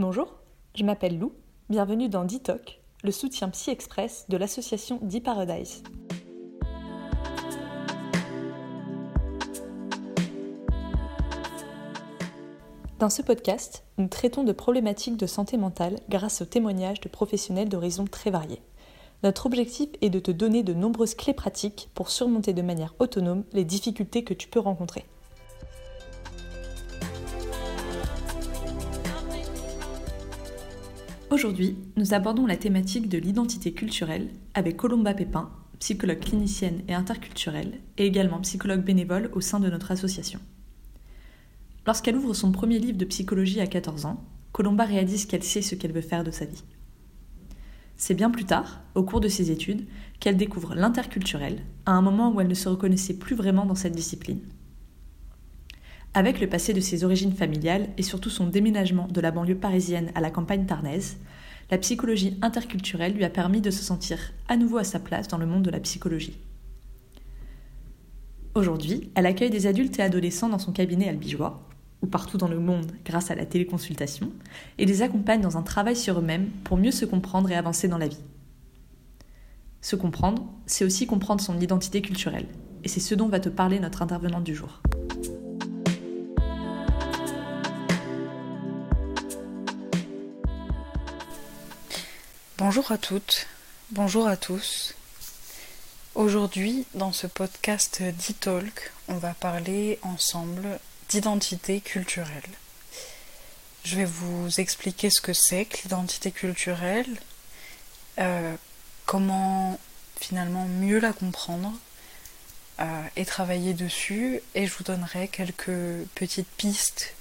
Bonjour, je m'appelle Lou, bienvenue dans DITOC, le soutien Psy Express de l'association D-Paradise. Dans ce podcast, nous traitons de problématiques de santé mentale grâce aux témoignages de professionnels d'horizons très variés. Notre objectif est de te donner de nombreuses clés pratiques pour surmonter de manière autonome les difficultés que tu peux rencontrer. Aujourd'hui, nous abordons la thématique de l'identité culturelle avec Colomba Pépin, psychologue clinicienne et interculturelle, et également psychologue bénévole au sein de notre association. Lorsqu'elle ouvre son premier livre de psychologie à 14 ans, Colomba réalise qu'elle sait ce qu'elle veut faire de sa vie. C'est bien plus tard, au cours de ses études, qu'elle découvre l'interculturel, à un moment où elle ne se reconnaissait plus vraiment dans cette discipline. Avec le passé de ses origines familiales et surtout son déménagement de la banlieue parisienne à la campagne tarnaise, la psychologie interculturelle lui a permis de se sentir à nouveau à sa place dans le monde de la psychologie. Aujourd'hui, elle accueille des adultes et adolescents dans son cabinet albigeois, ou partout dans le monde grâce à la téléconsultation, et les accompagne dans un travail sur eux-mêmes pour mieux se comprendre et avancer dans la vie. Se comprendre, c'est aussi comprendre son identité culturelle, et c'est ce dont va te parler notre intervenante du jour. Bonjour à toutes, bonjour à tous. Aujourd'hui, dans ce podcast d'e-talk, on va parler ensemble d'identité culturelle. Je vais vous expliquer ce que c'est que l'identité culturelle, euh, comment finalement mieux la comprendre euh, et travailler dessus, et je vous donnerai quelques petites pistes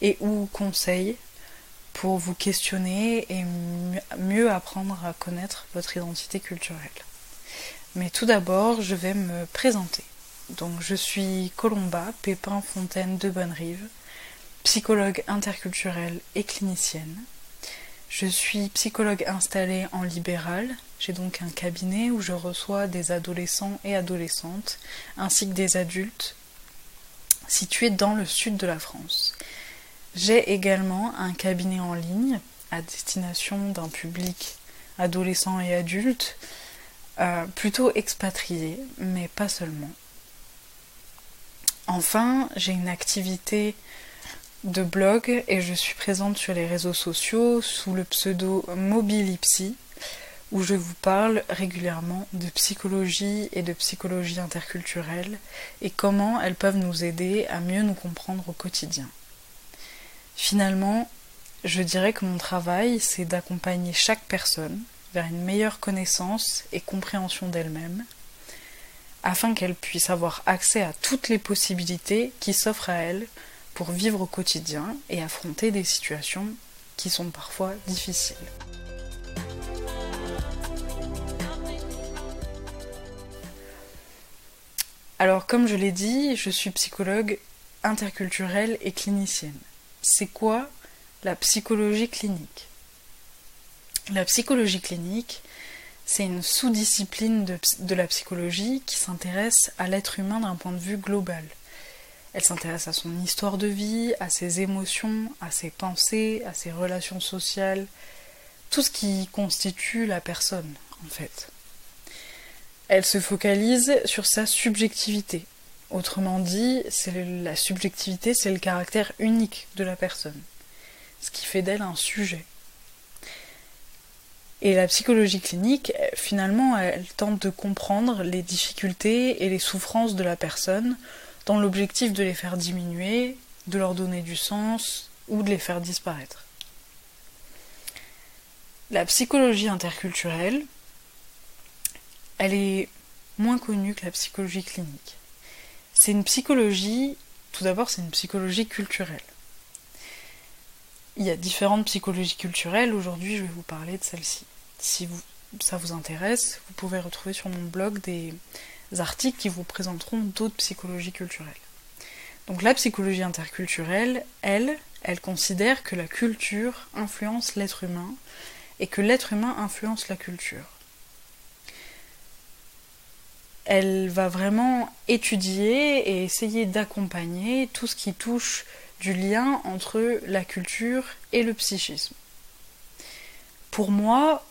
et ou conseils pour vous questionner et mieux apprendre à connaître votre identité culturelle. Mais tout d'abord, je vais me présenter. Donc je suis Colomba Pépin Fontaine de Bonnerive, psychologue interculturelle et clinicienne. Je suis psychologue installée en libéral. J'ai donc un cabinet où je reçois des adolescents et adolescentes ainsi que des adultes situés dans le sud de la France. J'ai également un cabinet en ligne à destination d'un public adolescent et adulte, euh, plutôt expatrié, mais pas seulement. Enfin, j'ai une activité de blog et je suis présente sur les réseaux sociaux sous le pseudo Mobilipsy où je vous parle régulièrement de psychologie et de psychologie interculturelle et comment elles peuvent nous aider à mieux nous comprendre au quotidien. Finalement, je dirais que mon travail, c'est d'accompagner chaque personne vers une meilleure connaissance et compréhension d'elle-même afin qu'elle puisse avoir accès à toutes les possibilités qui s'offrent à elle pour vivre au quotidien et affronter des situations qui sont parfois difficiles. Alors comme je l'ai dit, je suis psychologue interculturelle et clinicienne. C'est quoi la psychologie clinique? La psychologie clinique, c'est une sous-discipline de, la psychologie qui s'intéresse à l'être humain d'un point de vue global. Elle s'intéresse à son histoire de vie, à ses émotions, à ses pensées, à ses relations sociales, tout ce qui constitue la personne, en fait. Elle se focalise sur sa subjectivité. Autrement dit, la subjectivité, c'est le caractère unique de la personne, ce qui fait d'elle un sujet. Et la psychologie clinique, finalement, elle tente de comprendre les difficultés et les souffrances de la personne dans l'objectif de les faire diminuer, de leur donner du sens ou de les faire disparaître. La psychologie interculturelle, elle est moins connue que la psychologie clinique. C'est une psychologie, tout d'abord c'est une psychologie culturelle. Il y a différentes psychologies culturelles. Aujourd'hui, je vais vous parler de celle-ci. Si ça vous intéresse, vous pouvez retrouver sur mon blog des articles qui vous présenteront d'autres psychologies culturelles. Donc la psychologie interculturelle, elle, elle considère que la culture influence l'être humain et que l'être humain influence la culture. Elle va vraiment étudier et essayer d'accompagner tout ce qui touche du lien entre la culture et le psychisme. Pour moi,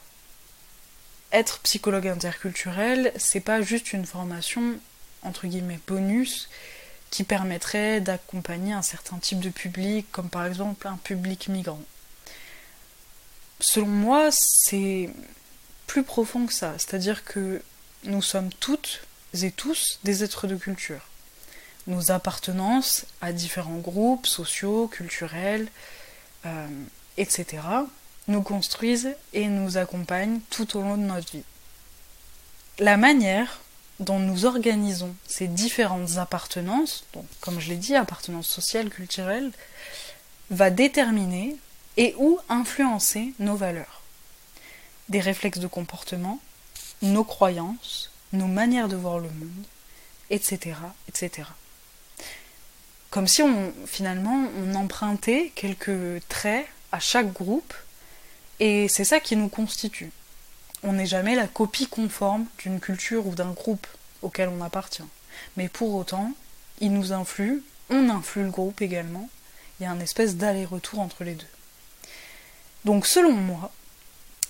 être psychologue interculturel, c'est pas juste une formation entre guillemets bonus qui permettrait d'accompagner un certain type de public, comme par exemple un public migrant. Selon moi, c'est plus profond que ça, c'est-à-dire que nous sommes toutes et tous des êtres de culture. Nos appartenances à différents groupes sociaux, culturels, euh, etc., nous construisent et nous accompagnent tout au long de notre vie. La manière dont nous organisons ces différentes appartenances, comme je l'ai dit, appartenance sociale, culturelle, va déterminer et ou influencer nos valeurs, des réflexes de comportement, nos croyances, nos manières de voir le monde, etc., etc. Comme si on, finalement, on empruntait quelques traits à chaque groupe, et c'est ça qui nous constitue on n'est jamais la copie conforme d'une culture ou d'un groupe auquel on appartient. Mais pour autant, il nous influe, on influe le groupe également, il y a un espèce d'aller-retour entre les deux. Donc selon moi,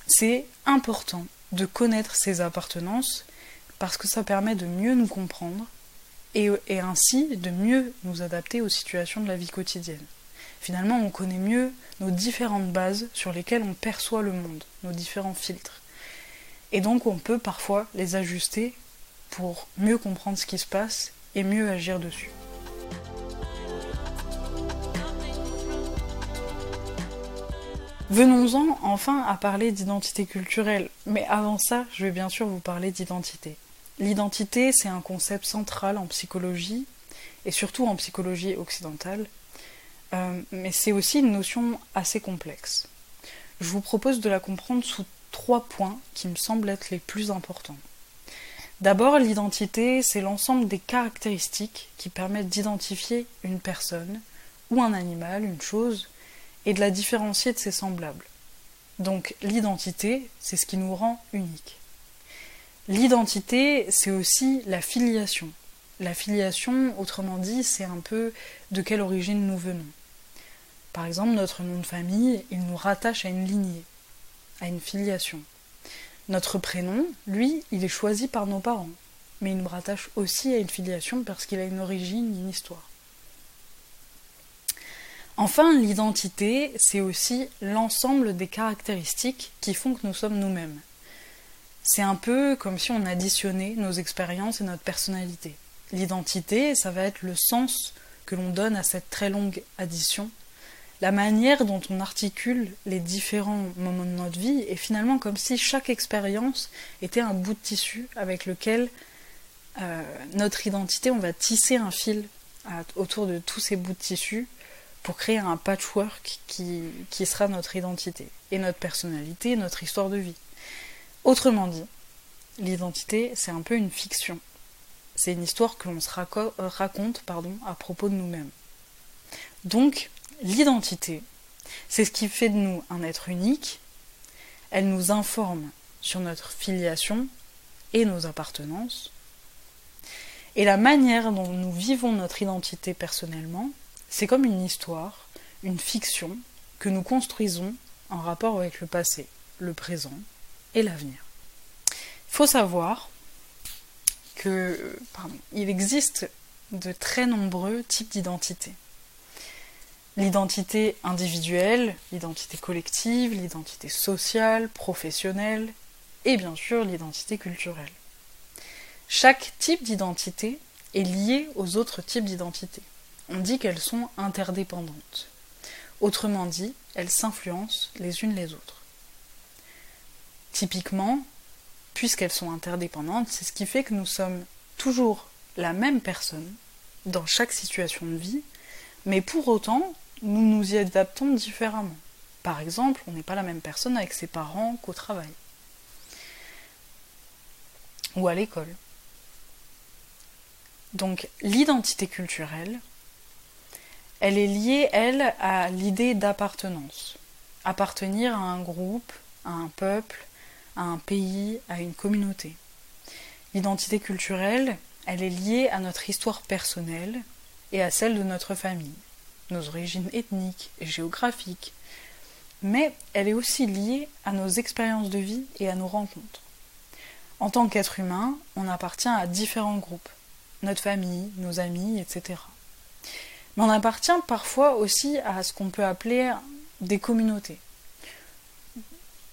c'est important de connaître ses appartenances parce que ça permet de mieux nous comprendre et, et, ainsi de mieux nous adapter aux situations de la vie quotidienne. Finalement, on connaît mieux nos différentes bases sur lesquelles on perçoit le monde, nos différents filtres. Et donc on peut parfois les ajuster pour mieux comprendre ce qui se passe et mieux agir dessus. Venons-en enfin à parler d'identité culturelle, mais avant ça, je vais bien sûr vous parler d'identité. L'identité, c'est un concept central en psychologie, et surtout en psychologie occidentale, euh, mais c'est aussi une notion assez complexe. Je vous propose de la comprendre sous trois points qui me semblent être les plus importants. D'abord, l'identité, c'est l'ensemble des caractéristiques qui permettent d'identifier une personne ou un animal, une chose, et de la différencier de ses semblables. Donc l'identité, c'est ce qui nous rend uniques. L'identité, c'est aussi la filiation. La filiation, autrement dit, c'est un peu de quelle origine nous venons. Par exemple, notre nom de famille, il nous rattache à une lignée à une filiation. Notre prénom, lui, il est choisi par nos parents, mais il nous rattache aussi à une filiation parce qu'il a une origine, une histoire. Enfin, l'identité, c'est aussi l'ensemble des caractéristiques qui font que nous sommes nous-mêmes. C'est un peu comme si on additionnait nos expériences et notre personnalité. L'identité, ça va être le sens que l'on donne à cette très longue addition la manière dont on articule les différents moments de notre vie est finalement comme si chaque expérience était un bout de tissu avec lequel euh, notre identité, on va tisser un fil autour de tous ces bouts de tissu pour créer un patchwork qui, sera notre identité et notre personnalité, notre histoire de vie. Autrement dit, l'identité, c'est un peu une fiction. C'est une histoire que l'on se raconte pardon, à propos de nous-mêmes. Donc, L'identité, c'est ce qui fait de nous un être unique. Elle nous informe sur notre filiation et nos appartenances. Et la manière dont nous vivons notre identité personnellement, c'est comme une histoire, une fiction que nous construisons en rapport avec le passé, le présent et l'avenir. Il faut savoir que il existe de très nombreux types d'identité l'identité individuelle, l'identité collective, l'identité sociale, professionnelle et bien sûr l'identité culturelle. Chaque type d'identité est lié aux autres types d'identité. On dit qu'elles sont interdépendantes. Autrement dit, elles s'influencent les unes les autres. Typiquement, puisqu'elles sont interdépendantes, c'est ce qui fait que nous sommes toujours la même personne dans chaque situation de vie, mais pour autant, nous nous y adaptons différemment. Par exemple, on n'est pas la même personne avec ses parents qu'au travail. Ou à l'école. Donc l'identité culturelle, elle est liée, elle, à l'idée d'appartenance. Appartenir à un groupe, à un peuple, à un pays, à une communauté. L'identité culturelle, elle est liée à notre histoire personnelle et à celle de notre famille nos origines ethniques et géographiques, mais elle est aussi liée à nos expériences de vie et à nos rencontres. En tant qu'être humain, on appartient à différents groupes, notre famille, nos amis, etc. Mais on appartient parfois aussi à ce qu'on peut appeler des communautés.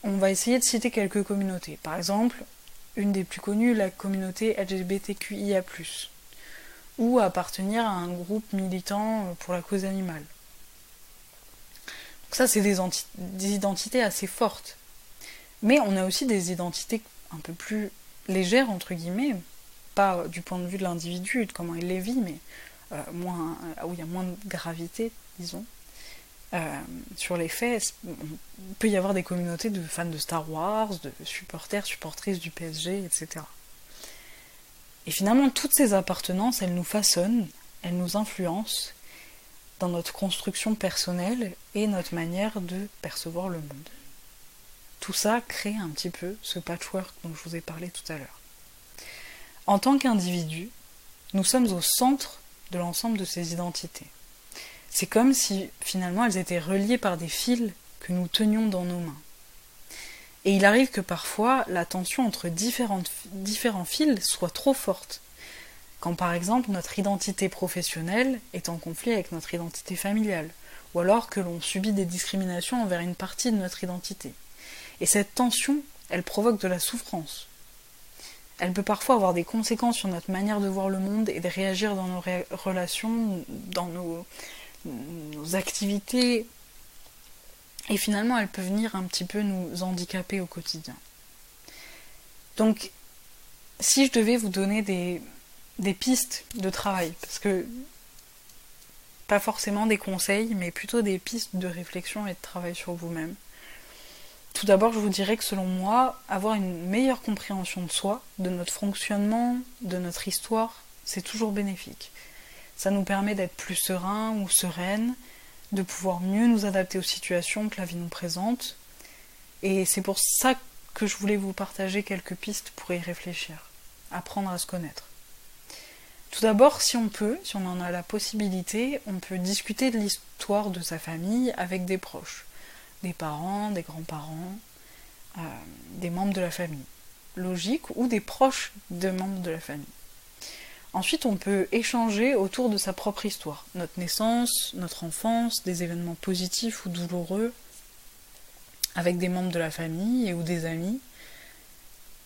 On va essayer de citer quelques communautés. Par exemple, une des plus connues, la communauté LGBTQIA, ou appartenir à un groupe militant pour la cause animale. Donc ça, c'est des, identités assez fortes. Mais on a aussi des identités un peu plus légères, entre guillemets, pas du point de vue de l'individu, de comment il les vit, mais euh, où il y a moins de gravité, disons. Euh, sur les faits, il peut y avoir des communautés de fans de Star Wars, de supporters, supportrices du PSG, etc. Et finalement, toutes ces appartenances, elles nous façonnent, elles nous influencent dans notre construction personnelle et notre manière de percevoir le monde. Tout ça crée un petit peu ce patchwork dont je vous ai parlé tout à l'heure. En tant qu'individu, nous sommes au centre de l'ensemble de ces identités. C'est comme si finalement elles étaient reliées par des fils que nous tenions dans nos mains. Et il arrive que parfois la tension entre différents fils soit trop forte. Quand par exemple notre identité professionnelle est en conflit avec notre identité familiale, ou alors que l'on subit des discriminations envers une partie de notre identité. Et cette tension, elle provoque de la souffrance. Elle peut parfois avoir des conséquences sur notre manière de voir le monde et de réagir dans nos relations, dans nos, activités. Et finalement, elle peut venir un petit peu nous handicaper au quotidien. Donc, si je devais vous donner des pistes de travail, parce que pas forcément des conseils, mais plutôt des pistes de réflexion et de travail sur vous-même. Tout d'abord, je vous dirais que selon moi, avoir une meilleure compréhension de soi, de notre fonctionnement, de notre histoire, c'est toujours bénéfique. Ça nous permet d'être plus serein ou sereine, de pouvoir mieux nous adapter aux situations que la vie nous présente. Et c'est pour ça que je voulais vous partager quelques pistes pour y réfléchir, apprendre à se connaître. Tout d'abord, si on peut, si on en a la possibilité, on peut discuter de l'histoire de sa famille avec des proches, des parents, des grands-parents, euh, des membres de la famille, logique, ou des proches de membres de la famille. Ensuite, on peut échanger autour de sa propre histoire, notre naissance, notre enfance, des événements positifs ou douloureux, avec des membres de la famille et ou des amis.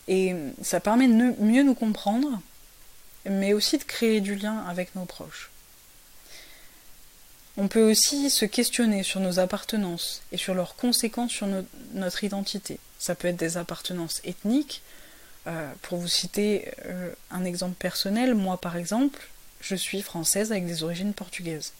Et ça permet de mieux nous comprendre, mais aussi de créer du lien avec nos proches. On peut aussi se questionner sur nos appartenances et sur leurs conséquences sur notre identité. Ça peut être des appartenances ethniques, euh, pour vous citer euh, un exemple personnel, moi par exemple, je suis française avec des origines portugaises.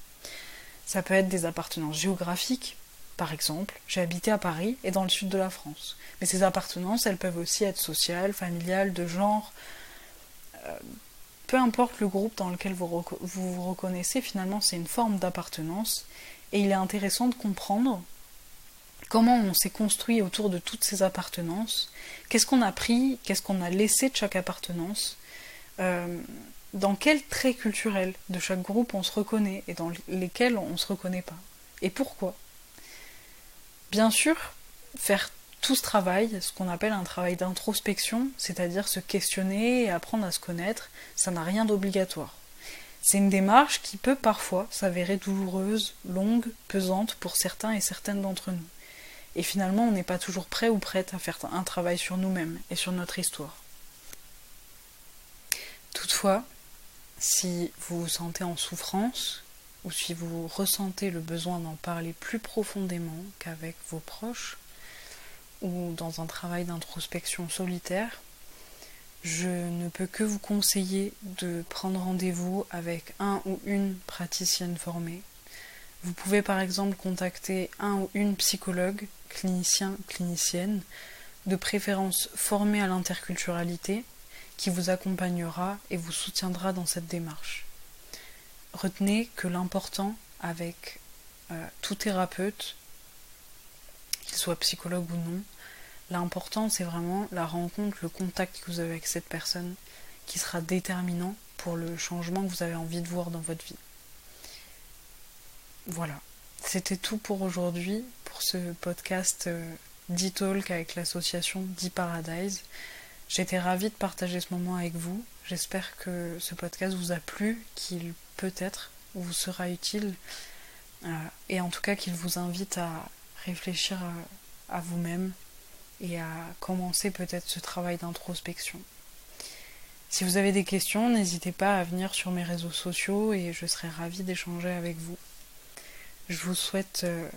Ça peut être des appartenances géographiques, par exemple, j'ai habité à Paris et dans le sud de la France. Mais ces appartenances, elles peuvent aussi être sociales, familiales, de genre. Peu importe le groupe dans lequel vous vous reconnaissez, finalement, c'est une forme d'appartenance. Et il est intéressant de comprendre comment on s'est construit autour de toutes ces appartenances, qu'est-ce qu'on a pris, qu'est-ce qu'on a laissé de chaque appartenance, euh, dans quel trait culturel de chaque groupe on se reconnaît et dans lesquels on ne se reconnaît pas, et pourquoi? Bien sûr, faire tout ce travail, ce qu'on appelle un travail d'introspection, c'est-à-dire se questionner et apprendre à se connaître, ça n'a rien d'obligatoire. C'est une démarche qui peut parfois s'avérer douloureuse, longue, pesante pour certains et certaines d'entre nous. Et finalement, on n'est pas toujours prêt ou prête à faire un travail sur nous-mêmes et sur notre histoire. Toutefois, si vous vous sentez en souffrance, ou si vous ressentez le besoin d'en parler plus profondément qu'avec vos proches, ou dans un travail d'introspection solitaire, je ne peux que vous conseiller de prendre rendez-vous avec un ou une praticienne formée. Vous pouvez par exemple contacter un ou une psychologue clinicien, clinicienne, de préférence formé à l'interculturalité, qui vous accompagnera et vous soutiendra dans cette démarche. Retenez que l'important avec euh, tout thérapeute, qu'il soit psychologue ou non, l'important c'est vraiment la rencontre, le contact que vous avez avec cette personne qui sera déterminant pour le changement que vous avez envie de voir dans votre vie. voilà, c'était tout pour aujourd'hui, pour ce podcast euh, d'e-talk avec l'association d'e-paradise. J'étais ravie de partager ce moment avec vous. J'espère que ce podcast vous a plu, qu'il peut-être vous sera utile, euh, et en tout cas qu'il vous invite à réfléchir à, vous-même et à commencer peut-être ce travail d'introspection. Si vous avez des questions, n'hésitez pas à venir sur mes réseaux sociaux et je serai ravie d'échanger avec vous. Je vous souhaite euh,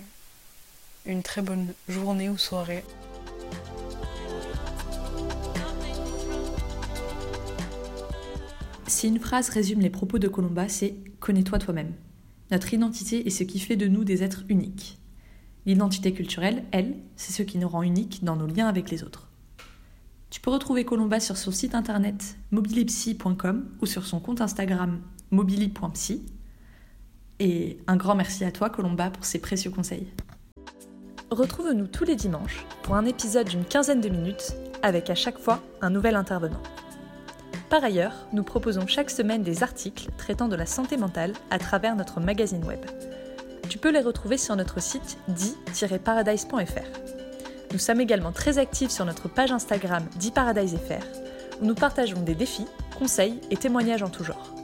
une très bonne journée ou soirée. Si une phrase résume les propos de Colomba, c'est Connais-toi toi-même. Notre identité est ce qui fait de nous des êtres uniques. L'identité culturelle, elle, c'est ce qui nous rend uniques dans nos liens avec les autres. Tu peux retrouver Colomba sur son site internet mobilipsy.com ou sur son compte Instagram mobili.psy. Et un grand merci à toi Colomba pour ces précieux conseils. Retrouve-nous tous les dimanches pour un épisode d'une quinzaine de minutes avec à chaque fois un nouvel intervenant. Par ailleurs, nous proposons chaque semaine des articles traitant de la santé mentale à travers notre magazine web. Tu peux les retrouver sur notre site di-paradise.fr. Nous sommes également très actifs sur notre page Instagram d'e-paradise.fr où nous partageons des défis, conseils et témoignages en tout genre.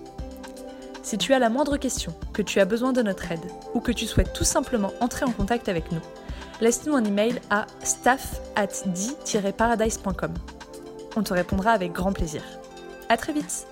Si tu as la moindre question, que tu as besoin de notre aide ou que tu souhaites tout simplement entrer en contact avec nous, laisse-nous un email à staff at paradisecom On te répondra avec grand plaisir. À très vite